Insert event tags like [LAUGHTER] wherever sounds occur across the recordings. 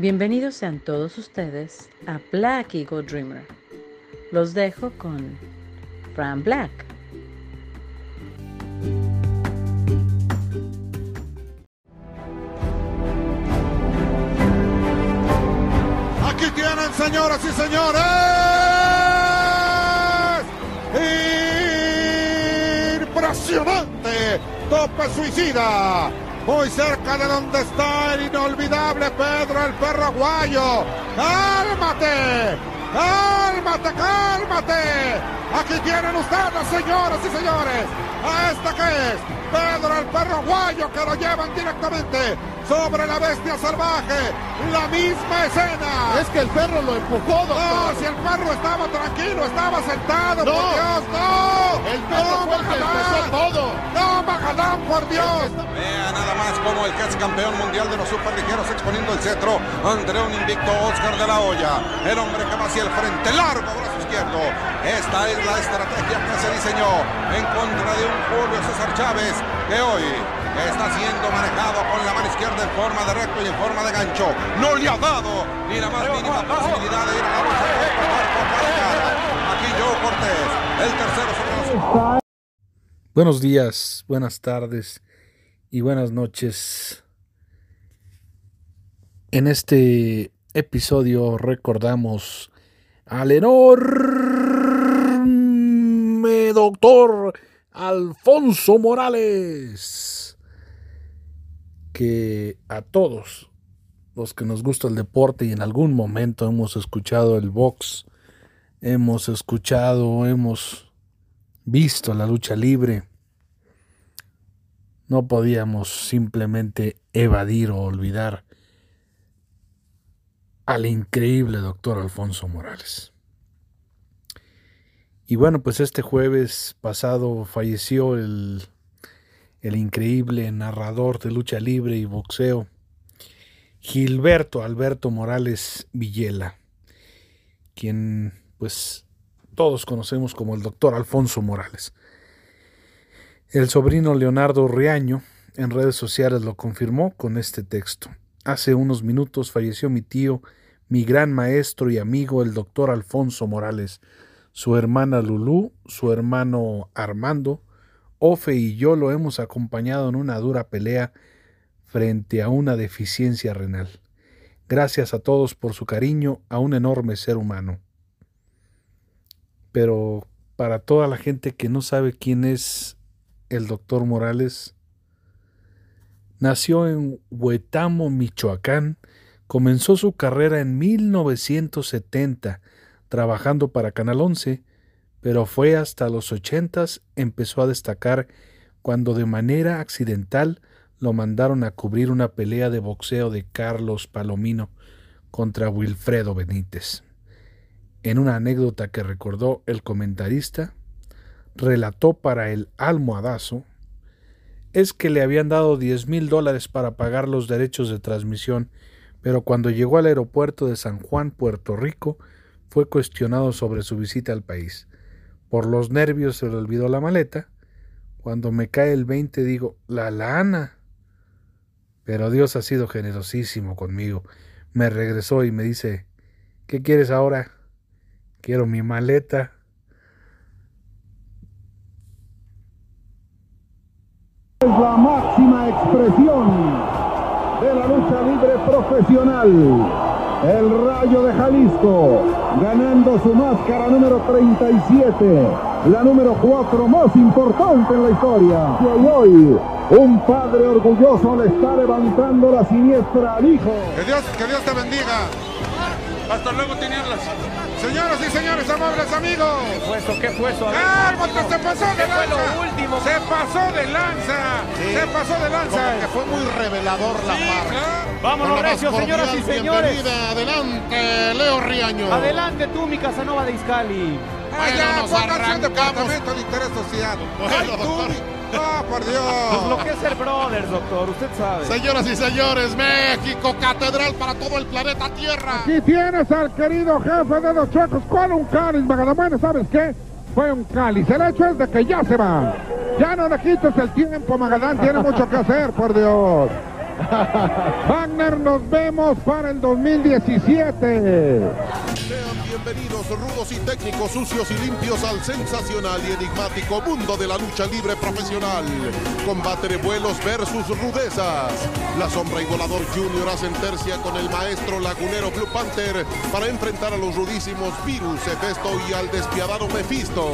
Bienvenidos sean todos ustedes a Black Eagle Dreamer. Los dejo con Fran Black. Aquí tienen, señoras y señores. Impresionante tope suicida. Muy cerca de donde está el inolvidable Pedro el perro aguayo. ¡Cálmate! ¡Cálmate, cálmate! Aquí tienen ustedes, señoras y señores, a esta que es Pedro el perro guayo que lo llevan directamente sobre la bestia salvaje. La misma escena. Es que el perro lo empujó, doctor. No, si el perro estaba tranquilo, estaba sentado, No. por Dios, no. El perro no, fue el que empezó todo. No, Magadán, por Dios. Vea nada más como el que es campeón mundial de los superligeros exponiendo el cetro ante un invicto Oscar de la Hoya. El hombre que va hacia el frente, largo brazo izquierdo. Esta es la estrategia que se diseñó en contra de un Julio César Chávez que hoy está siendo manejado con la mano izquierda en forma de recto y en forma de gancho. No le ha dado ni la más mínima posibilidad de ir a la lucha cuerpo a cuerpo cara a cara. Aquí Joe Cortés, el tercero sobre los Buenos días, buenas tardes y buenas noches. En este episodio recordamos al enorme doctor Alfonso Morales, que a todos los que nos gusta el deporte y en algún momento hemos escuchado el box, hemos escuchado, hemos visto la lucha libre, no podíamos simplemente evadir o olvidar al increíble doctor Alfonso Morales. Y bueno, pues este jueves pasado falleció el, el increíble narrador de lucha libre y boxeo, Gilberto Alberto Morales Villela, quien pues todos conocemos como el doctor Alfonso Morales. El sobrino Leonardo Riaño en redes sociales lo confirmó con este texto. Hace unos minutos falleció mi tío, mi gran maestro y amigo, el doctor Alfonso Morales, su hermana Lulú, su hermano Armando, Ofe y yo lo hemos acompañado en una dura pelea frente a una deficiencia renal. Gracias a todos por su cariño a un enorme ser humano. Pero para toda la gente que no sabe quién es el doctor Morales, nació en Huetamo, Michoacán, comenzó su carrera en 1970 trabajando para Canal 11, pero fue hasta los 80 empezó a destacar cuando de manera accidental lo mandaron a cubrir una pelea de boxeo de Carlos Palomino contra Wilfredo Benítez. En una anécdota que recordó el comentarista, relató para el almohadazo, es que le habían dado 10 mil dólares para pagar los derechos de transmisión, pero cuando llegó al aeropuerto de San Juan, Puerto Rico, fue cuestionado sobre su visita al país. Por los nervios se le olvidó la maleta. Cuando me cae el 20 digo, la lana. Pero Dios ha sido generosísimo conmigo. Me regresó y me dice, ¿qué quieres ahora? Quiero mi maleta. Es la máxima expresión de la lucha libre profesional. El Rayo de Jalisco ganando su máscara número 37, la número 4 más importante en la historia. Y hoy un padre orgulloso le está levantando la siniestra al hijo. Que Dios, que Dios te bendiga. Hasta luego, tinieblas. Señoras y señores, amables amigos. ¿Qué fue eso? ¿Qué fue eso? ¡Ah, porque se pasó de ¿Qué fue lanza! lo último? Se pasó de lanza. Se pasó de lanza. Como que fue muy revelador la Sí, claro. Vámonos, Recio, señoras y señores. bienvenida. Adelante, Leo Riaño. Adelante tú, mi Casanova de Iscali. Bueno, ya, nos arrancamos. departamento de interés social. Bueno, Ay, tú. Ah, por Pues Dios. lo que es el Brothers, doctor, usted sabe. Señoras y señores, México, catedral para todo el planeta Tierra. Aquí tienes al querido jefe de los chuecos con un cáliz, Magadán. Bueno, ¿sabes qué? Fue un cáliz. El hecho es de que ya se va. Ya no le quites el tiempo, Magadán. Tiene mucho que hacer, por Dios. Wagner, nos vemos para el 2017. Sean bienvenidos rudos y técnicos, sucios y limpios al sensacional y enigmático mundo de la lucha libre profesional. Combate de vuelos versus rudezas. La sombra y volador Junior hacen tercia con el maestro lagunero Blue Panther para enfrentar a los rudísimos Virus, Hefesto y al despiadado Mephisto.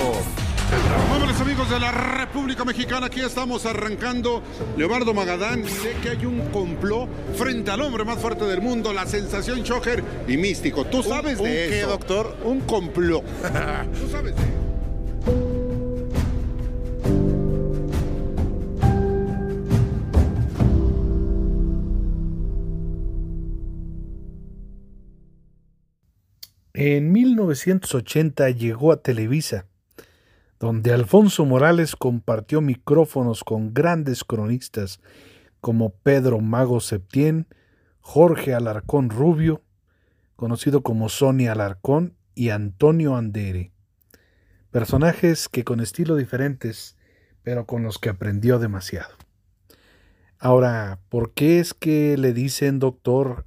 Amigos de la República Mexicana, aquí estamos arrancando. Leobardo Magadán, sé que hay un complot frente al hombre más fuerte del mundo, la sensación Shocker y místico. ¿Tú sabes ¿Un de qué, eso? doctor? Un complot. [LAUGHS] ¿Tú sabes de En 1980 llegó a Televisa, donde Alfonso Morales compartió micrófonos con grandes cronistas como Pedro Mago Septién, Jorge Alarcón Rubio, conocido como Sonia Alarcón, y Antonio Andere. Personajes que con estilos diferentes, pero con los que aprendió demasiado. Ahora, ¿por qué es que le dicen doctor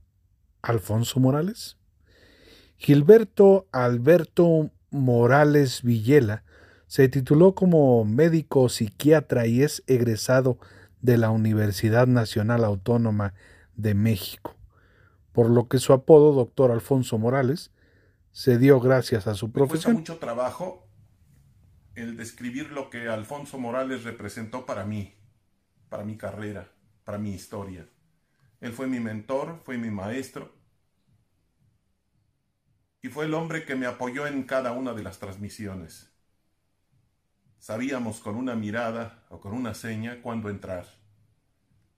Alfonso Morales? Gilberto Alberto Morales Villela se tituló como médico psiquiatra y es egresado de la Universidad Nacional Autónoma de México, por lo que su apodo, doctor Alfonso Morales, se dio gracias a su Me cuesta profesión. mucho trabajo el describir lo que Alfonso Morales representó para mí, para mi carrera, para mi historia. Él fue mi mentor, fue mi maestro y fue el hombre que me apoyó en cada una de las transmisiones. Sabíamos con una mirada o con una seña cuándo entrar.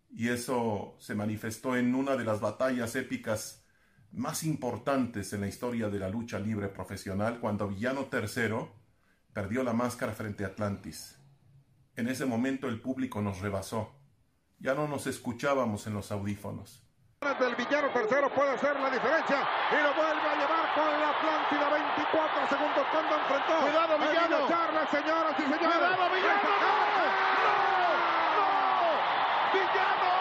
Y eso se manifestó en una de las batallas épicas más importantes en la historia de la lucha libre profesional cuando Villano III perdió la máscara frente a Atlantis. En ese momento el público nos rebasó. Ya no nos escuchábamos en los audífonos. Del villano tercero puede ser la diferencia y lo vuelve a llevar con la Atlántida 24 segundos cuando enfrentó Cuidado, villano. Charles, señoras y señores. Cuidado, villano. ¡Villano!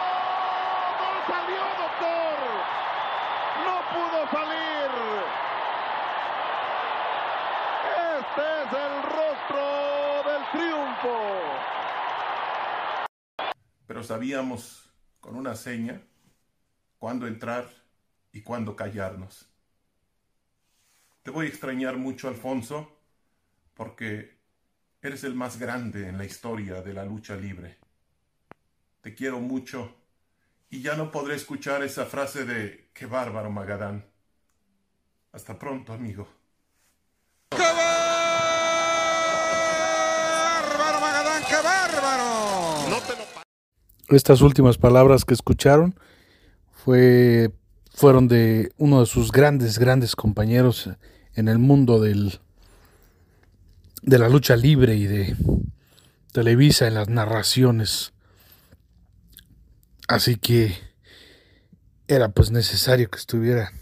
¡No salió, doctor! ¡No pudo salir! Este es el rostro del triunfo. Pero sabíamos con una seña cuándo entrar y cuándo callarnos. Te voy a extrañar mucho, Alfonso, porque eres el más grande en la historia de la lucha libre. Te quiero mucho y ya no podré escuchar esa frase de qué bárbaro Magadán. Hasta pronto, amigo. ¡Qué bárbaro, Magadán! ¡Qué bárbaro! No te lo Estas últimas palabras que escucharon fue, fueron de uno de sus grandes, grandes compañeros en el mundo del, de la lucha libre y de Televisa en las narraciones. Así que era pues necesario que estuviera,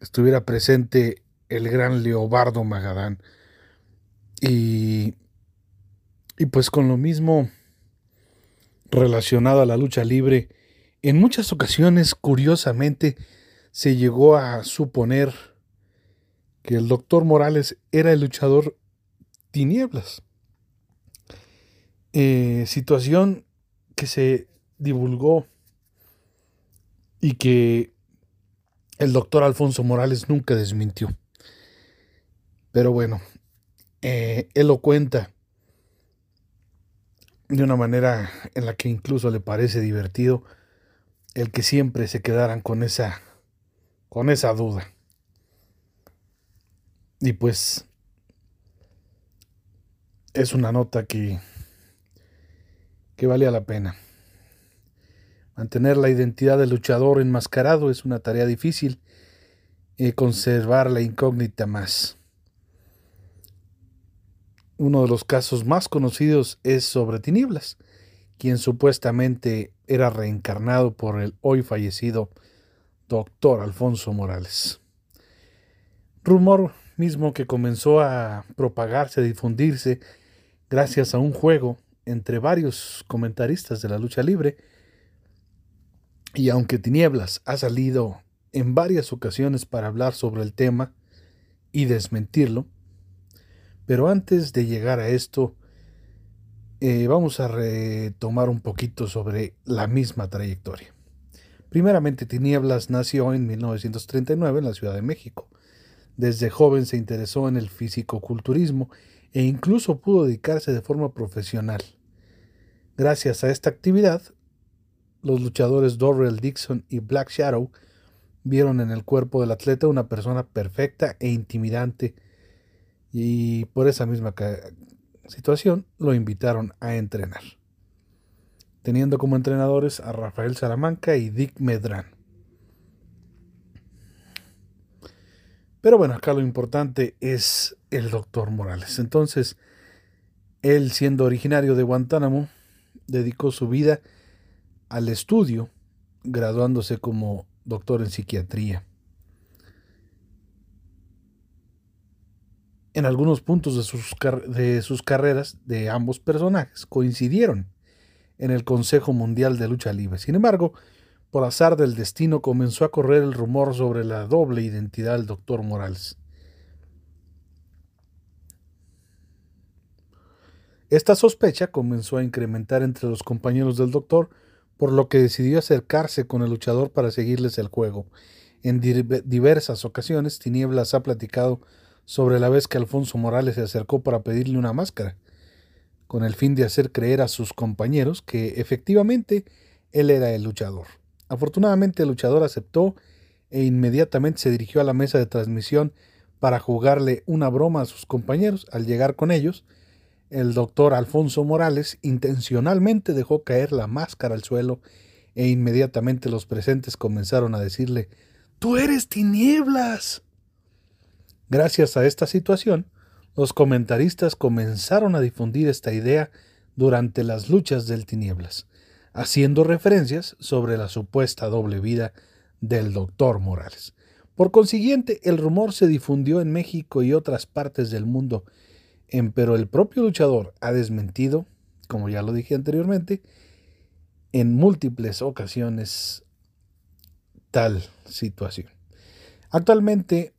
estuviera presente el gran Leobardo Magadán. Y, y pues con lo mismo relacionado a la lucha libre, en muchas ocasiones, curiosamente, se llegó a suponer que el doctor Morales era el luchador tinieblas. Eh, situación que se divulgó y que el doctor Alfonso Morales nunca desmintió. Pero bueno, eh, él lo cuenta de una manera en la que incluso le parece divertido el que siempre se quedaran con esa con esa duda. Y pues es una nota que que valía la pena. Mantener la identidad del luchador enmascarado es una tarea difícil y conservar la incógnita más. Uno de los casos más conocidos es sobre Tinieblas, quien supuestamente era reencarnado por el hoy fallecido doctor Alfonso Morales. Rumor mismo que comenzó a propagarse, a difundirse gracias a un juego entre varios comentaristas de la lucha libre Y aunque Tinieblas ha salido en varias ocasiones para hablar sobre el tema y desmentirlo, pero antes de llegar a esto, eh, vamos a retomar un poquito sobre la misma trayectoria. Primeramente, Tinieblas nació en 1939 en la Ciudad de México. Desde joven se interesó en el fisicoculturismo e incluso pudo dedicarse de forma profesional. Gracias a esta actividad, los luchadores Dorrell Dixon y Black Shadow vieron en el cuerpo del atleta una persona perfecta e intimidante y por esa misma situación lo invitaron a entrenar, teniendo como entrenadores a Rafael Salamanca y Dick Medran. Pero bueno, acá lo importante es el doctor Morales. Entonces, él siendo originario de Guantánamo, dedicó su vida al estudio, graduándose como doctor en psiquiatría. En algunos puntos de sus, de sus carreras de ambos personajes coincidieron en el Consejo Mundial de Lucha Libre. Sin embargo, por azar del destino comenzó a correr el rumor sobre la doble identidad del doctor Morales. Esta sospecha comenzó a incrementar entre los compañeros del doctor, por lo que decidió acercarse con el luchador para seguirles el juego. En diversas ocasiones, Tinieblas ha platicado sobre la vez que Alfonso Morales se acercó para pedirle una máscara, con el fin de hacer creer a sus compañeros que efectivamente él era el luchador. Afortunadamente el luchador aceptó e inmediatamente se dirigió a la mesa de transmisión para jugarle una broma a sus compañeros. Al llegar con ellos, el doctor Alfonso Morales intencionalmente dejó caer la máscara al suelo e inmediatamente los presentes comenzaron a decirle, Tú eres tinieblas. Gracias a esta situación, los comentaristas comenzaron a difundir esta idea durante las luchas del tinieblas haciendo referencias sobre la supuesta doble vida del doctor Morales. Por consiguiente, el rumor se difundió en México y otras partes del mundo, pero el propio luchador ha desmentido, como ya lo dije anteriormente, en múltiples ocasiones tal situación. Actualmente,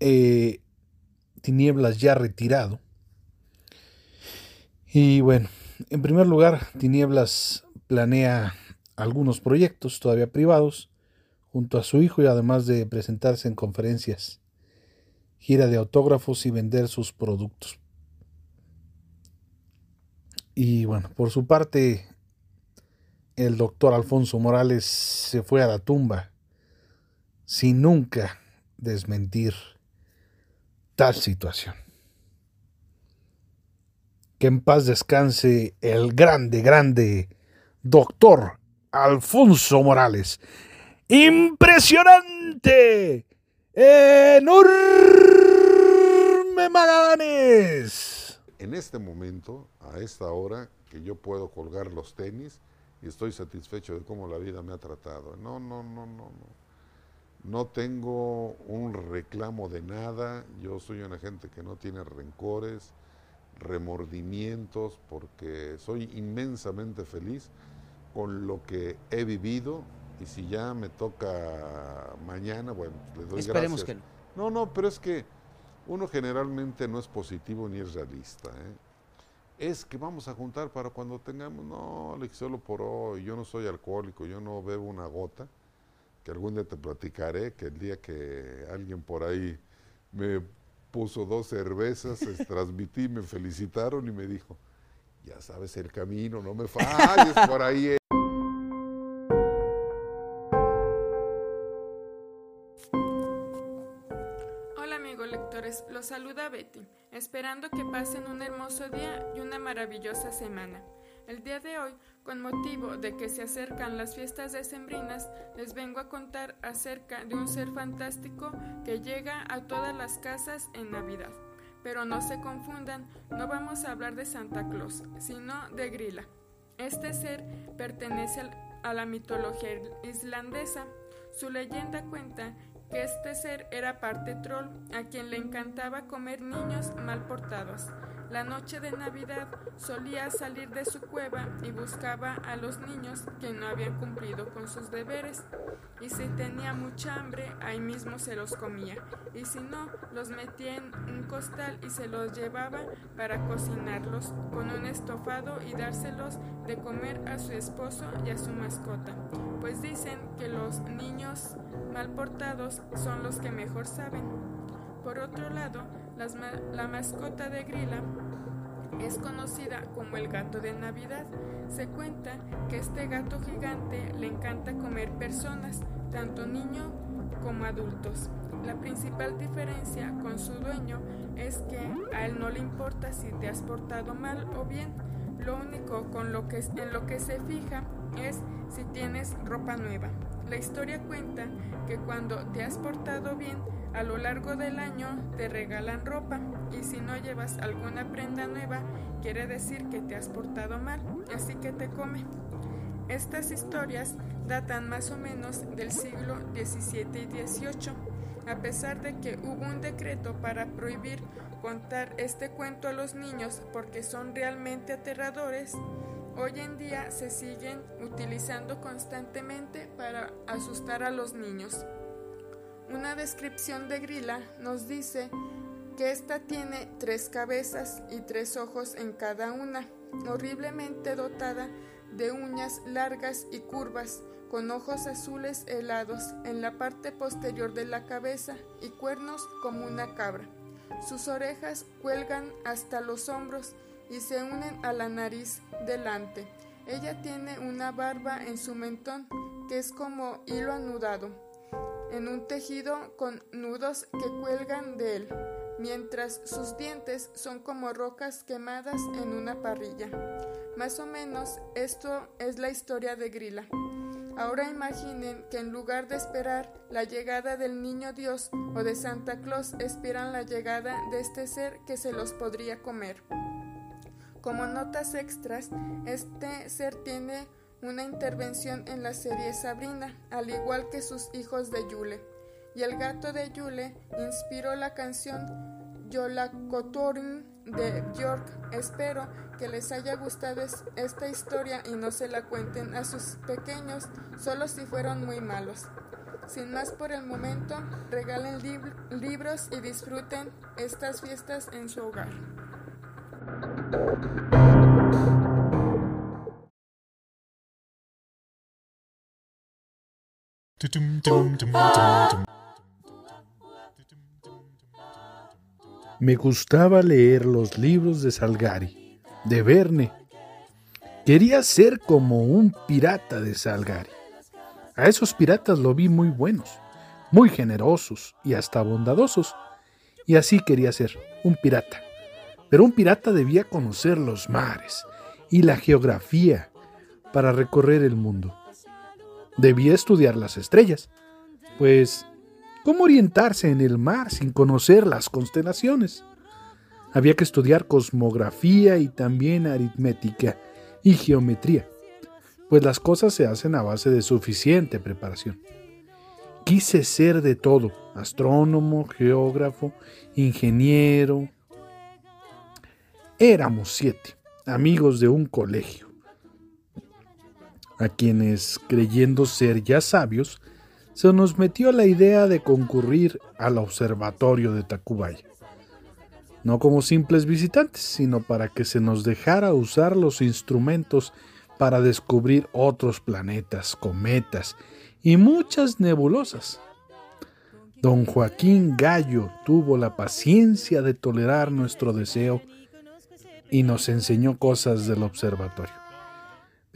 eh, Tinieblas ya retirado. Y bueno, en primer lugar, Tinieblas planea algunos proyectos todavía privados junto a su hijo y además de presentarse en conferencias, gira de autógrafos y vender sus productos. Y bueno, por su parte, el doctor Alfonso Morales se fue a la tumba sin nunca desmentir tal situación. Que en paz descanse el grande, grande doctor Alfonso Morales. ¡Impresionante! ¡Enorme Magallanes! En este momento, a esta hora, que yo puedo colgar los tenis y estoy satisfecho de cómo la vida me ha tratado. No, no, no, no, no. No tengo un reclamo de nada. Yo soy una gente que no tiene rencores remordimientos porque soy inmensamente feliz con lo que he vivido y si ya me toca mañana, bueno, le doy Esperemos gracias. que no. No, no, pero es que uno generalmente no es positivo ni es realista. ¿eh? Es que vamos a juntar para cuando tengamos, no, Alex, solo por hoy, yo no soy alcohólico, yo no bebo una gota, que algún día te platicaré, que el día que alguien por ahí me puso dos cervezas, les [LAUGHS] transmití, me felicitaron y me dijo, ya sabes el camino, no me falles [LAUGHS] por ahí. eh". Hola amigos lectores, los saluda Betty, esperando que pasen un hermoso día y una maravillosa semana. El día de hoy, con motivo de que se acercan las fiestas decembrinas, les vengo a contar acerca de un ser fantástico que llega a todas las casas en Navidad. Pero no se confundan, no vamos a hablar de Santa Claus, sino de Grilla. Este ser pertenece a la mitología islandesa. Su leyenda cuenta que este ser era parte troll, a quien le encantaba comer niños mal portados. La noche de Navidad solía salir de su cueva y buscaba a los niños que no habían cumplido con sus deberes. Y si tenía mucha hambre, ahí mismo se los comía. Y si no, los metía en un costal y se los llevaba para cocinarlos con un estofado y dárselos de comer a su esposo y a su mascota. Pues dicen que los niños mal portados son los que mejor saben. Por otro lado, la mascota de Grilla es conocida como el gato de Navidad. Se cuenta que este gato gigante le encanta comer personas, tanto niños como adultos. La principal diferencia con su dueño es que a él no le importa si te has portado mal o bien. Lo único con lo que, en lo que se fija es si tienes ropa nueva. La historia cuenta que cuando te has portado bien, a lo largo del año te regalan ropa y si no llevas alguna prenda nueva, quiere decir que te has portado mal, así que te come. Estas historias datan más o menos del siglo XVII y XVIII, a pesar de que hubo un decreto para prohibir contar este cuento a los niños porque son realmente aterradores. Hoy en día se siguen utilizando constantemente para asustar a los niños. Una descripción de Grilla nos dice que ésta tiene tres cabezas y tres ojos en cada una, horriblemente dotada de uñas largas y curvas, con ojos azules helados en la parte posterior de la cabeza y cuernos como una cabra. Sus orejas cuelgan hasta los hombros y se unen a la nariz delante. Ella tiene una barba en su mentón que es como hilo anudado en un tejido con nudos que cuelgan de él, mientras sus dientes son como rocas quemadas en una parrilla. Más o menos esto es la historia de Grilla. Ahora imaginen que en lugar de esperar la llegada del niño Dios o de Santa Claus, esperan la llegada de este ser que se los podría comer. Como notas extras, este ser tiene una intervención en la serie Sabrina, al igual que sus hijos de Yule. Y el gato de Yule inspiró la canción Yolakotorin de Björk. Espero que les haya gustado esta historia y no se la cuenten a sus pequeños solo si fueron muy malos. Sin más por el momento, regalen libros y disfruten estas fiestas en su hogar. Me gustaba leer los libros de Salgari, de Verne. Quería ser como un pirata de Salgari. A esos piratas lo vi muy buenos, muy generosos y hasta bondadosos. Y así quería ser, un pirata. Pero un pirata debía conocer los mares y la geografía para recorrer el mundo debía estudiar las estrellas, pues ¿cómo orientarse en el mar sin conocer las constelaciones? Había que estudiar cosmografía y también aritmética y geometría, pues las cosas se hacen a base de suficiente preparación. Quise ser de todo, astrónomo, geógrafo, ingeniero. Éramos siete, amigos de un colegio a quienes, creyendo ser ya sabios, se nos metió la idea de concurrir al observatorio de Tacubaya. No como simples visitantes, sino para que se nos dejara usar los instrumentos para descubrir otros planetas, cometas y muchas nebulosas. Don Joaquín Gallo tuvo la paciencia de tolerar nuestro deseo y nos enseñó cosas del observatorio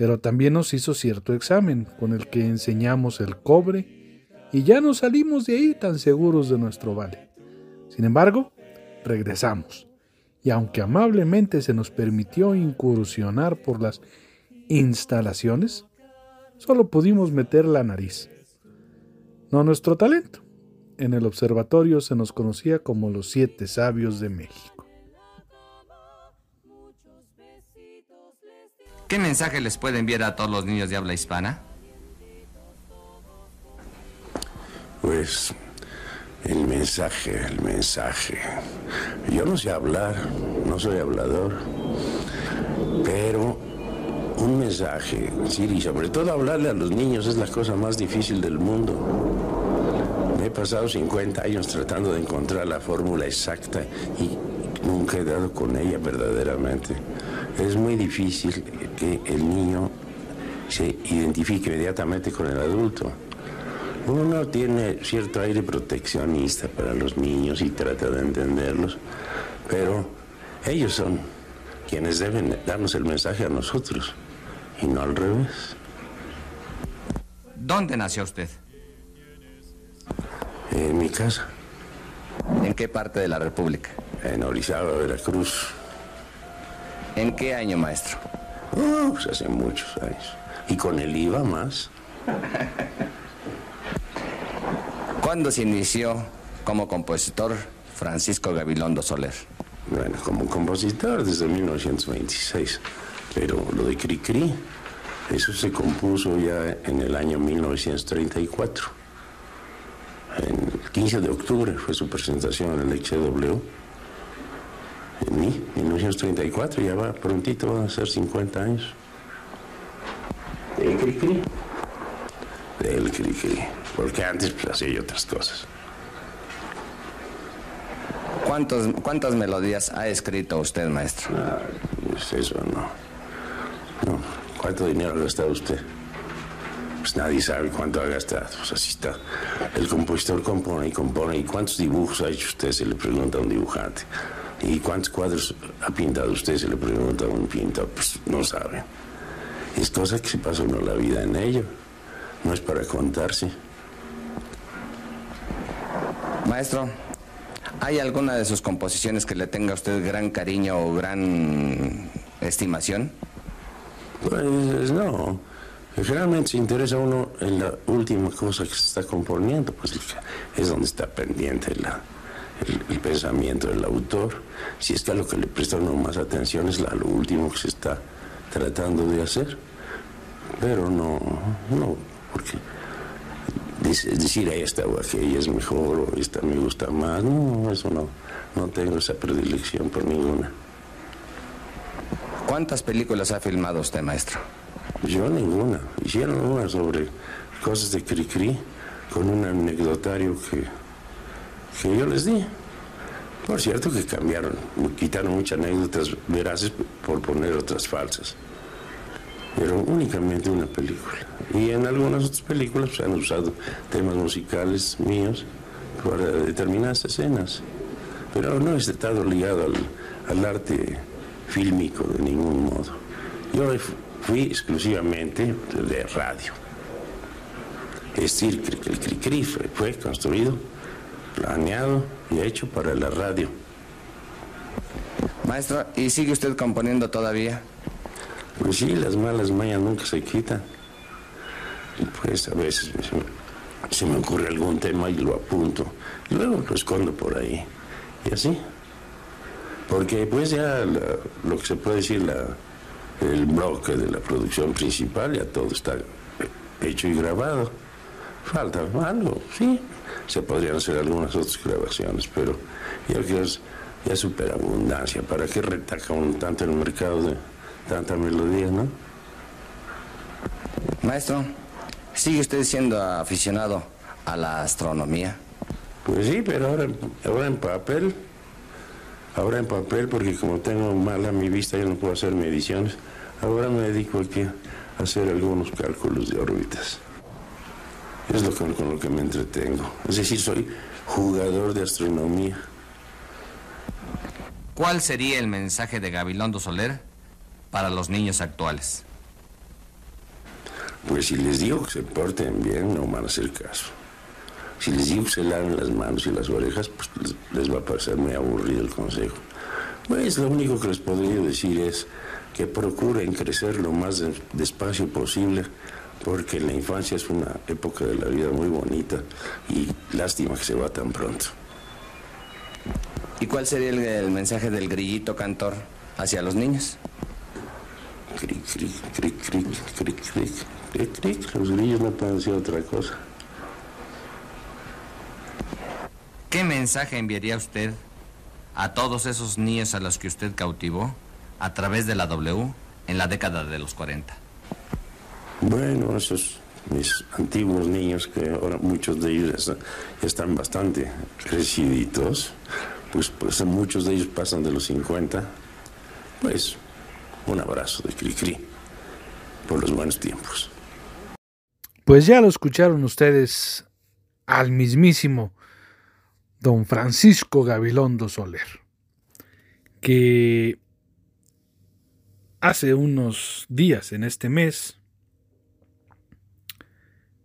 pero también nos hizo cierto examen con el que enseñamos el cobre y ya no salimos de ahí tan seguros de nuestro vale. Sin embargo, regresamos y aunque amablemente se nos permitió incursionar por las instalaciones, solo pudimos meter la nariz. No nuestro talento. En el observatorio se nos conocía como los siete sabios de México. ¿Qué mensaje les puede enviar a todos los niños de habla hispana? Pues El mensaje, el mensaje. Yo no sé hablar, no soy hablador, pero un mensaje, y sobre todo hablarle a los niños es la cosa más difícil del mundo. Me he pasado 50 años tratando de encontrar la fórmula exacta y nunca he dado con ella verdaderamente. Es muy difícil que el niño se identifique inmediatamente con el adulto. Uno tiene cierto aire proteccionista para los niños y trata de entenderlos, pero ellos son quienes deben darnos el mensaje a nosotros y no al revés. ¿Dónde nació usted? En mi casa. ¿En qué parte de la República? En Orizaba, Veracruz. ¿En qué año, maestro? Uh, pues hace muchos años. Y con el IVA más. [LAUGHS] ¿Cuándo se inició como compositor Francisco Gabilondo Soler? Bueno, como compositor desde 1926. Pero lo de Cricri, eso se compuso ya en el año 1934. En el 15 de octubre fue su presentación en el HW. En mí, 1934, ya va prontito, van a ser 50 años. ¿El Cricri? Del Cricri. Porque antes pues, hacía otras cosas. ¿Cuántos, ¿Cuántas melodías ha escrito usted, maestro? Ah, pues eso no. no. ¿Cuánto dinero ha gastado usted? Pues nadie sabe cuánto ha gastado. Pues así está. El compositor compone y compone. ¿Y cuántos dibujos ha hecho usted? Se le pregunta a un dibujante. ¿Y cuántos cuadros ha pintado usted? Se le pregunta a un pintor. Pues no sabe. Es cosa que se pasa uno la vida en ello. No es para contarse. Maestro, ¿hay alguna de sus composiciones que le tenga a usted gran cariño o gran estimación? Pues no. Generalmente se interesa uno en la última cosa que se está componiendo, pues es donde está pendiente la, el, el, pensamiento del autor. Si es que a lo que le presta uno más atención es la, lo último que se está tratando de hacer. Pero no, no, porque decir esta o aquella es mejor o esta me gusta más, no, eso no, no tengo esa predilección por ninguna. ¿Cuántas películas ha filmado usted, maestro? Yo ninguna. Hicieron una sobre cosas de Cricri con un anecdotario que, que yo les di. Por cierto que cambiaron, quitaron muchas anécdotas veraces por poner otras falsas. Pero únicamente una película. Y en algunas otras películas pues, han usado temas musicales míos para determinadas escenas. Pero no he estado ligado al, al arte fílmico de ningún modo. Yo fui exclusivamente de radio. Es decir, el CRICRI fue construido, planeado y hecho para la radio. Maestro, ¿y sigue usted componiendo todavía? Pues sí, las malas mañas nunca se quitan. Y pues a veces se, se me ocurre algún tema y lo apunto. Y luego lo escondo por ahí. Y así. Porque pues ya la, lo que se puede decir, la, el bloque de la producción principal, ya todo está hecho y grabado. Falta algo, sí. Se podrían hacer algunas otras grabaciones, pero yo creo que es ya superabundancia. ¿Para qué retaca uno tanto el mercado de tanta melodía, no? Maestro, ¿sigue usted siendo aficionado a la astronomía? Pues sí, pero ahora, ahora en papel. Ahora en papel, porque como tengo mala mi vista, yo no puedo hacer mediciones. Ahora me dedico aquí a hacer algunos cálculos de órbitas. Es lo con, con lo que me entretengo. Es decir, soy jugador de astronomía. ¿Cuál sería el mensaje de Gabilondo Soler para los niños actuales? Pues si les digo que se porten bien, no van a hacer caso. Si les digo que se laven las manos y las orejas, pues les, les va a parecer muy aburrido el consejo. Pues lo único que les podría decir es que procuren crecer lo más despacio posible, porque la infancia es una época de la vida muy bonita y lástima que se va tan pronto. ¿Y cuál sería el, el mensaje del grillito cantor hacia los niños? Cric, cric, cric, cric, cric, cric, cric, cric. Los grillos no pueden decir otra cosa. ¿qué mensaje enviaría usted a todos esos niños a los que usted cautivó a través de la W en la década de los 40? Bueno, esos mis antiguos niños, que ahora muchos de ellos están, bastante creciditos, pues, pues muchos de ellos pasan de los 50, pues un abrazo de Cricri por los buenos tiempos. Pues ya lo escucharon ustedes al mismísimo don Francisco Gabilondo Soler, que hace unos días en este mes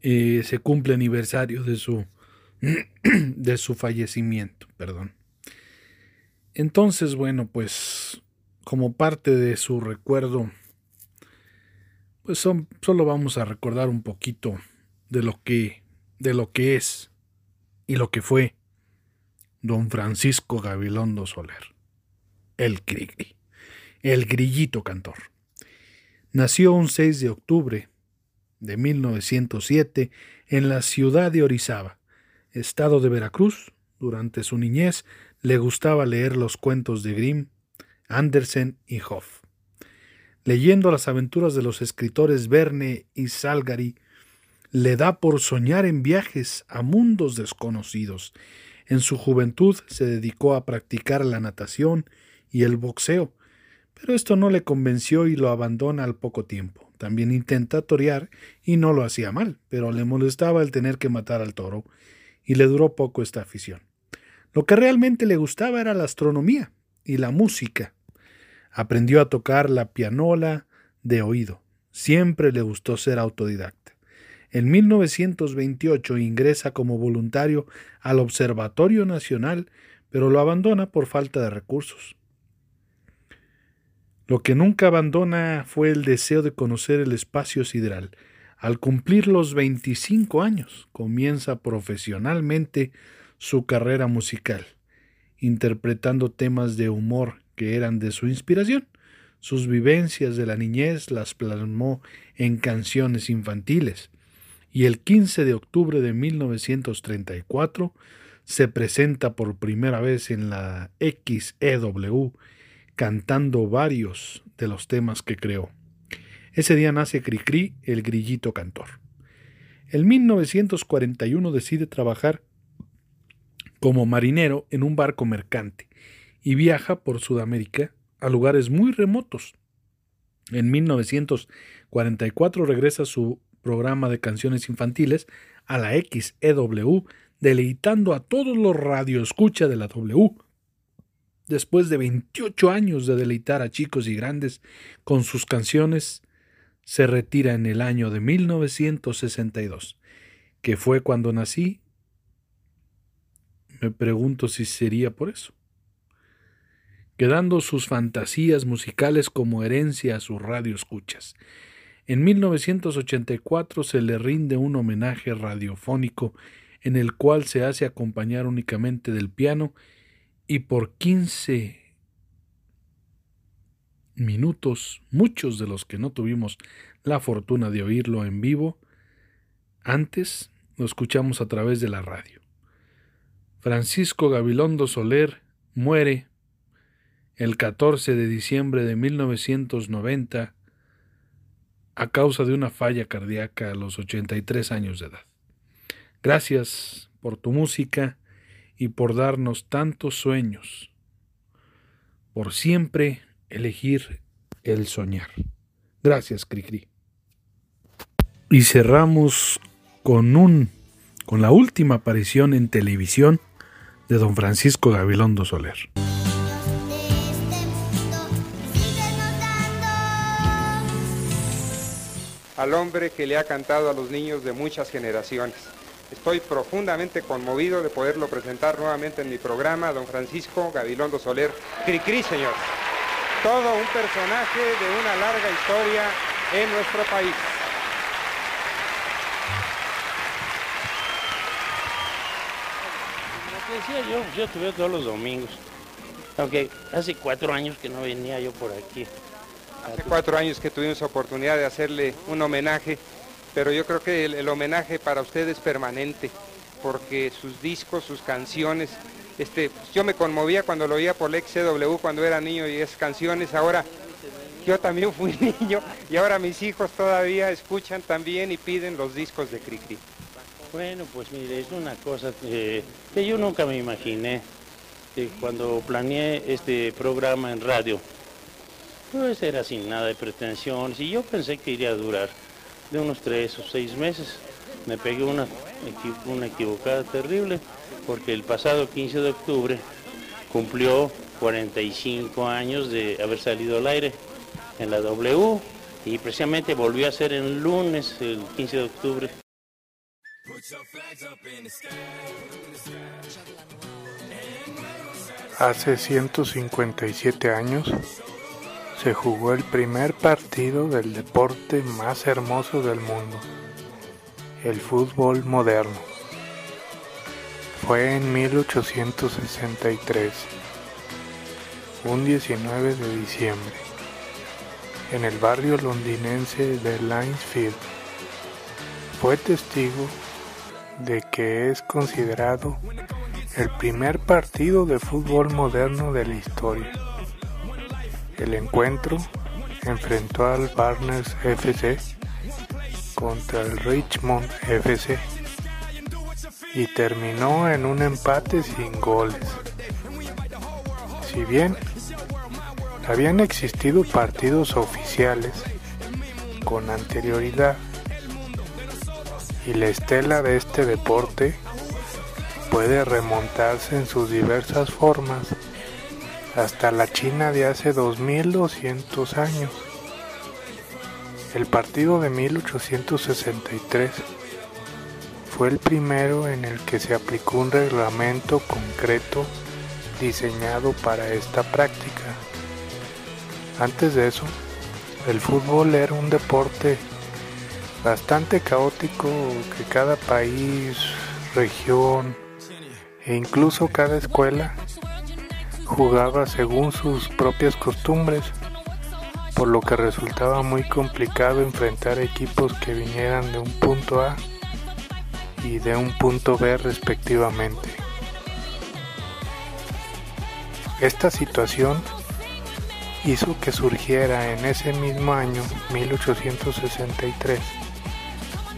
eh, se cumple aniversario de su [CLEARS THROAT] de su fallecimiento, perdón. Entonces, bueno, pues como parte de su recuerdo, pues son, solo vamos a recordar un poquito de lo que de lo que es y lo que fue don Francisco Gabilondo Soler, el Grigri, el grillito cantor. Nació un 6 de octubre de 1907 en la ciudad de Orizaba, estado de Veracruz. Durante su niñez le gustaba leer los cuentos de Grimm, Andersen y Hoff. Leyendo las aventuras de los escritores Verne y Salgari, le da por soñar en viajes a mundos desconocidos. En su juventud se dedicó a practicar la natación y el boxeo, pero esto no le convenció y lo abandona al poco tiempo. También intenta torear y no lo hacía mal, pero le molestaba el tener que matar al toro y le duró poco esta afición. Lo que realmente le gustaba era la astronomía y la música. Aprendió a tocar la pianola de oído. Siempre le gustó ser autodidacta. En 1928 ingresa como voluntario al Observatorio Nacional, pero lo abandona por falta de recursos. Lo que nunca abandona fue el deseo de conocer el espacio sideral. Al cumplir los 25 años, comienza profesionalmente su carrera musical, interpretando temas de humor que eran de su inspiración. Sus vivencias de la niñez las plasmó en canciones infantiles y el 15 de octubre de 1934 se presenta por primera vez en la XEW cantando varios de los temas que creó. Ese día nace Cricri, el grillito cantor. En 1941 decide trabajar como marinero en un barco mercante y viaja por Sudamérica a lugares muy remotos. En 1944 regresa su programa de canciones infantiles a la XEW, deleitando a todos los radioescucha de la W después de 28 años de deleitar a chicos y grandes con sus canciones, se retira en el año de 1962, que fue cuando nací. Me pregunto si sería por eso. Quedando sus fantasías musicales como herencia a sus radioescuchas. En 1984 se le rinde un homenaje radiofónico en el cual se hace acompañar únicamente del piano y por 15 minutos, muchos de los que no tuvimos la fortuna de oírlo en vivo, antes lo escuchamos a través de la radio. Francisco Gabilondo Soler muere el 14 de diciembre de 1990 a causa de una falla cardíaca a los 83 años de edad. Gracias por tu música y por darnos tantos sueños, por siempre elegir el soñar. Gracias, Cricri. Y cerramos con un con la última aparición en televisión de don Francisco Gabilondo Soler. Al hombre que le ha cantado a los niños de muchas generaciones. Estoy profundamente conmovido de poderlo presentar nuevamente en mi programa, don Francisco Gabilondo Soler. Cricri, señor. Todo un personaje de una larga historia en nuestro país. Como decía yo, yo veo todos los domingos. Aunque hace cuatro años que no venía yo por aquí. Hace cuatro años que tuvimos oportunidad de hacerle un homenaje pero yo creo que el, homenaje para usted es permanente. porque sus discos, sus canciones, este, pues, yo me conmovía cuando lo oía por el XCW cuando era niño y esas canciones, ahora yo también fui [LAUGHS] niño y ahora mis hijos todavía escuchan también y piden los discos de Cricri. Bueno, pues mire, es una cosa que, que yo nunca me imaginé cuando planeé este programa en radio. Pues era sin nada de pretensiones y yo pensé que iría a durar de unos tres o seis meses. Me pegué una, una equivocada terrible porque el pasado 15 de octubre cumplió 45 años de haber salido al aire en la W y precisamente volvió a ser el lunes, el 15 de octubre. Hace 157 años se jugó el primer partido del deporte más hermoso del mundo, el fútbol moderno. Fue en 1863, un 19 de diciembre, en el barrio londinense de Linesfield. Fue testigo de que es considerado el primer partido de fútbol moderno de la historia. El encuentro enfrentó al Barnes FC contra el Richmond FC y terminó en un empate sin goles. Si bien habían existido partidos oficiales con anterioridad y la estela de este deporte puede remontarse en sus diversas formas hasta la China de hace 2200 años. El partido de 1863 fue el primero en el que se aplicó un reglamento concreto diseñado para esta práctica. Antes de eso, el fútbol era un deporte bastante caótico que cada país, región e incluso cada escuela jugaba según sus propias costumbres, por lo que resultaba muy complicado enfrentar equipos que vinieran de un punto A y de un punto B respectivamente. Esta situación hizo que surgiera en ese mismo año, 1863,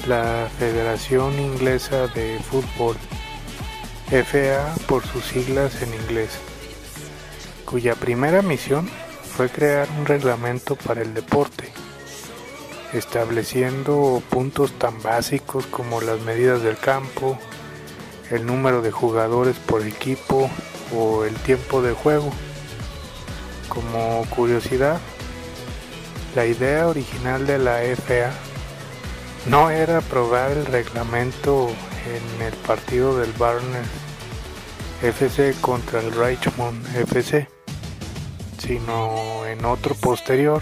la Federación Inglesa de Fútbol, FA por sus siglas en inglés, cuya primera misión fue crear un reglamento para el deporte, estableciendo puntos tan básicos como las medidas del campo, el número de jugadores por equipo o el tiempo de juego. Como curiosidad, la idea original de la FA no era aprobar el reglamento en el partido del Barnes FC contra el Richmond FC, sino en otro posterior.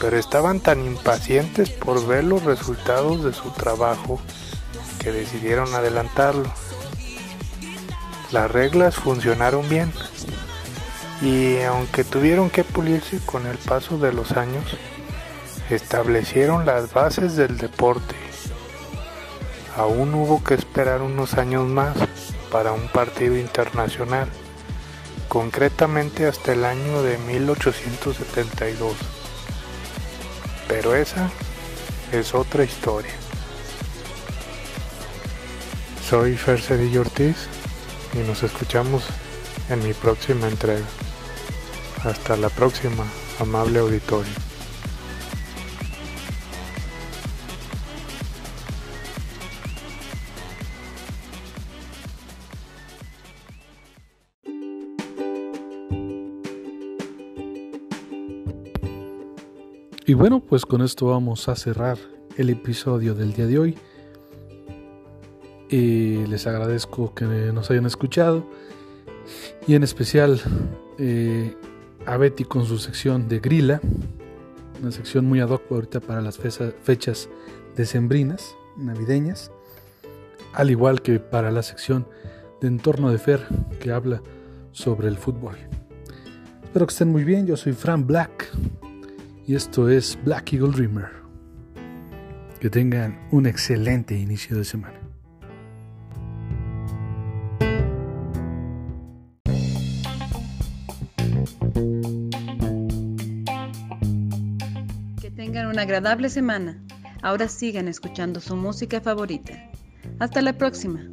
Pero estaban tan impacientes por ver los resultados de su trabajo que decidieron adelantarlo. Las reglas funcionaron bien y aunque tuvieron que pulirse con el paso de los años, establecieron las bases del deporte. Aún hubo que esperar unos años más para un partido internacional, concretamente hasta el año de 1872. Pero esa es otra historia. Soy Fer Cedillo Ortiz y nos escuchamos en mi próxima entrega. Hasta la próxima, amable auditorio. Y bueno, pues con esto vamos a cerrar el episodio del día de hoy. Y les agradezco que nos hayan escuchado. Y en especial eh, a Betty con su sección de Grila. Una sección muy ad hoc ahorita para las fechas decembrinas, navideñas. Al igual que para la sección de Entorno de Fer que habla sobre el fútbol. Espero que estén muy bien. Yo soy Fran Black y esto es Black Eagle Dreamer. Que tengan un excelente inicio de semana. Que tengan una agradable semana. Ahora sigan escuchando su música favorita. Hasta la próxima.